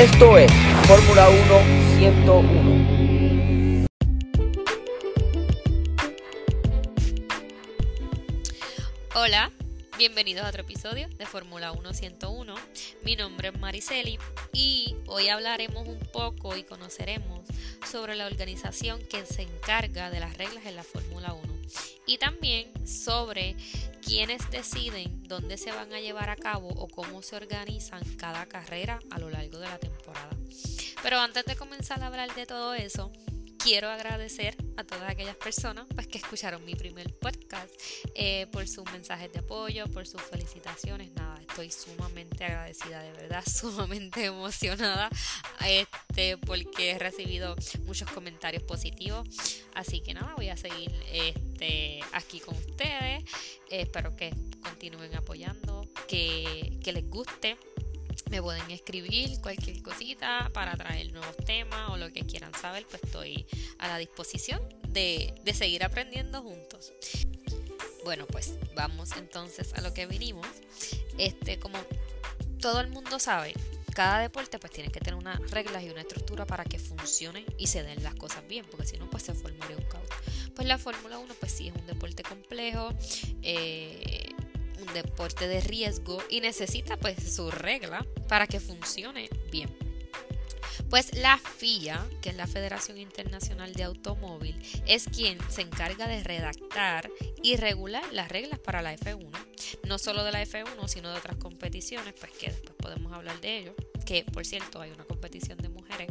Esto es Fórmula 1 101. Hola, bienvenidos a otro episodio de Fórmula 1 101. Mi nombre es Mariceli y hoy hablaremos un poco y conoceremos sobre la organización que se encarga de las reglas en la Fórmula 1 y también sobre quiénes deciden dónde se van a llevar a cabo o cómo se organizan cada carrera a lo largo de la temporada. Pero antes de comenzar a hablar de todo eso, quiero agradecer a todas aquellas personas pues, que escucharon mi primer podcast eh, por sus mensajes de apoyo, por sus felicitaciones. Nada, estoy sumamente agradecida, de verdad, sumamente emocionada este, porque he recibido muchos comentarios positivos. Así que nada, voy a seguir este, aquí con ustedes. espero que continúen apoyando, que, que les guste me pueden escribir cualquier cosita para traer nuevos temas o lo que quieran saber, pues estoy a la disposición de, de seguir aprendiendo juntos. Bueno, pues vamos entonces a lo que vinimos. Este, como todo el mundo sabe, cada deporte pues tiene que tener unas reglas y una estructura para que funcione y se den las cosas bien, porque si no pues se formaría un caos. Pues la Fórmula 1 pues sí es un deporte complejo, eh, un deporte de riesgo y necesita pues su regla para que funcione bien. Pues la FIA, que es la Federación Internacional de Automóvil, es quien se encarga de redactar y regular las reglas para la F1. No solo de la F1, sino de otras competiciones, pues que después podemos hablar de ello. Que por cierto, hay una competición de mujeres.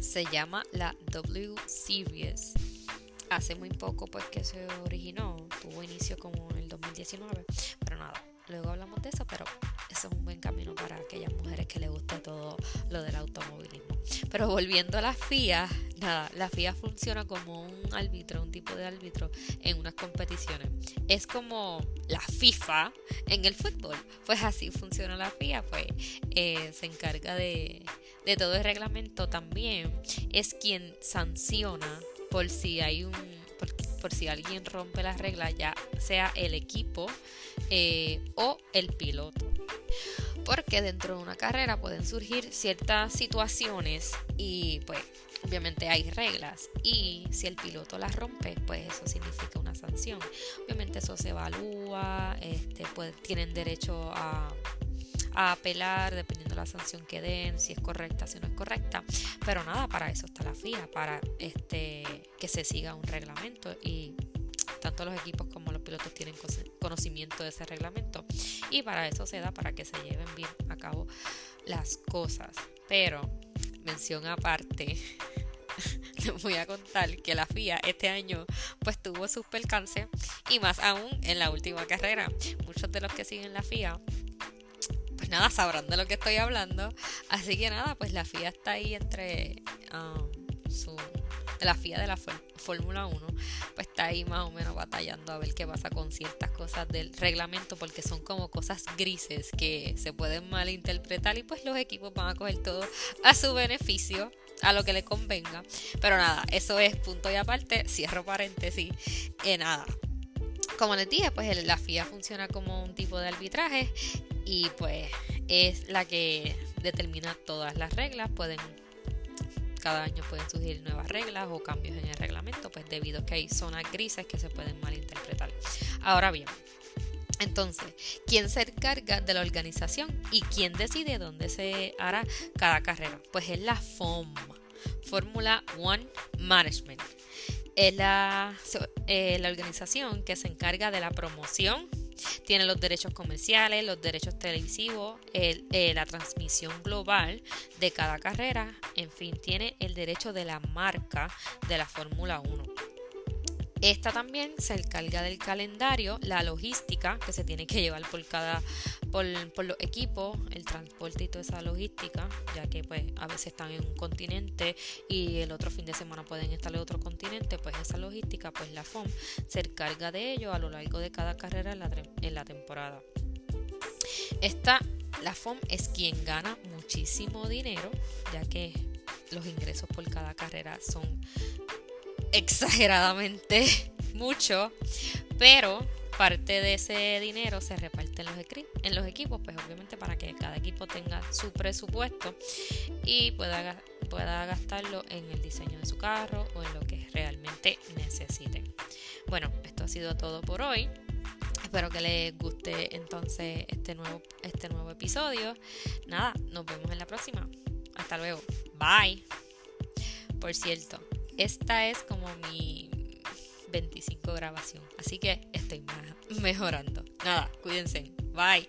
Se llama la W Series. Hace muy poco pues que se originó, tuvo inicio como en el 2019, pero luego hablamos de eso, pero eso es un buen camino para aquellas mujeres que les guste todo lo del automovilismo. Pero volviendo a la FIA, nada, la FIA funciona como un árbitro, un tipo de árbitro en unas competiciones. Es como la FIFA en el fútbol. Pues así funciona la FIA, pues eh, se encarga de, de todo el reglamento también. Es quien sanciona por si hay un si alguien rompe las reglas, ya sea el equipo eh, o el piloto. Porque dentro de una carrera pueden surgir ciertas situaciones y pues obviamente hay reglas y si el piloto las rompe pues eso significa una sanción obviamente eso se evalúa este pues tienen derecho a a apelar dependiendo de la sanción que den, si es correcta, si no es correcta. Pero nada, para eso está la FIA, para este que se siga un reglamento y tanto los equipos como los pilotos tienen conocimiento de ese reglamento y para eso se da para que se lleven bien a cabo las cosas. Pero mención aparte, les voy a contar que la FIA este año pues tuvo sus percances y más aún en la última carrera. Muchos de los que siguen la FIA nada, sabrán de lo que estoy hablando. Así que nada, pues la FIA está ahí entre um, su, la FIA de la Fórmula 1, pues está ahí más o menos batallando a ver qué pasa con ciertas cosas del reglamento, porque son como cosas grises que se pueden malinterpretar y pues los equipos van a coger todo a su beneficio a lo que le convenga. Pero nada, eso es punto y aparte. Cierro paréntesis. Eh, nada. Como les dije, pues la FIA funciona como un tipo de arbitraje y pues es la que determina todas las reglas. Pueden cada año pueden surgir nuevas reglas o cambios en el reglamento, pues debido a que hay zonas grises que se pueden malinterpretar. Ahora bien, entonces, ¿quién se encarga de la organización y quién decide dónde se hará cada carrera? Pues es la FOM, Fórmula One Management. Es la, eh, la organización que se encarga de la promoción, tiene los derechos comerciales, los derechos televisivos, eh, la transmisión global de cada carrera, en fin, tiene el derecho de la marca de la Fórmula 1. Esta también se encarga del calendario, la logística que se tiene que llevar por cada por, los equipos, el transporte y toda esa logística, ya que pues a veces están en un continente y el otro fin de semana pueden estar en otro continente, pues esa logística, pues la FOM se encarga de ello a lo largo de cada carrera en la, en la temporada. Esta, la FOM es quien gana muchísimo dinero, ya que los ingresos por cada carrera son exageradamente mucho, pero parte de ese dinero se reparte en los, equipos, pues obviamente para que cada equipo tenga su presupuesto y pueda, pueda gastarlo en el diseño de su carro o en lo que realmente necesiten. Bueno, esto ha sido todo por hoy. Espero que les guste entonces este nuevo, este nuevo episodio. Nada, nos vemos en la próxima. Hasta luego. Bye. Por cierto, esta es como mi 25 grabación. Así que estoy mejorando. Nada, cuídense. Bye.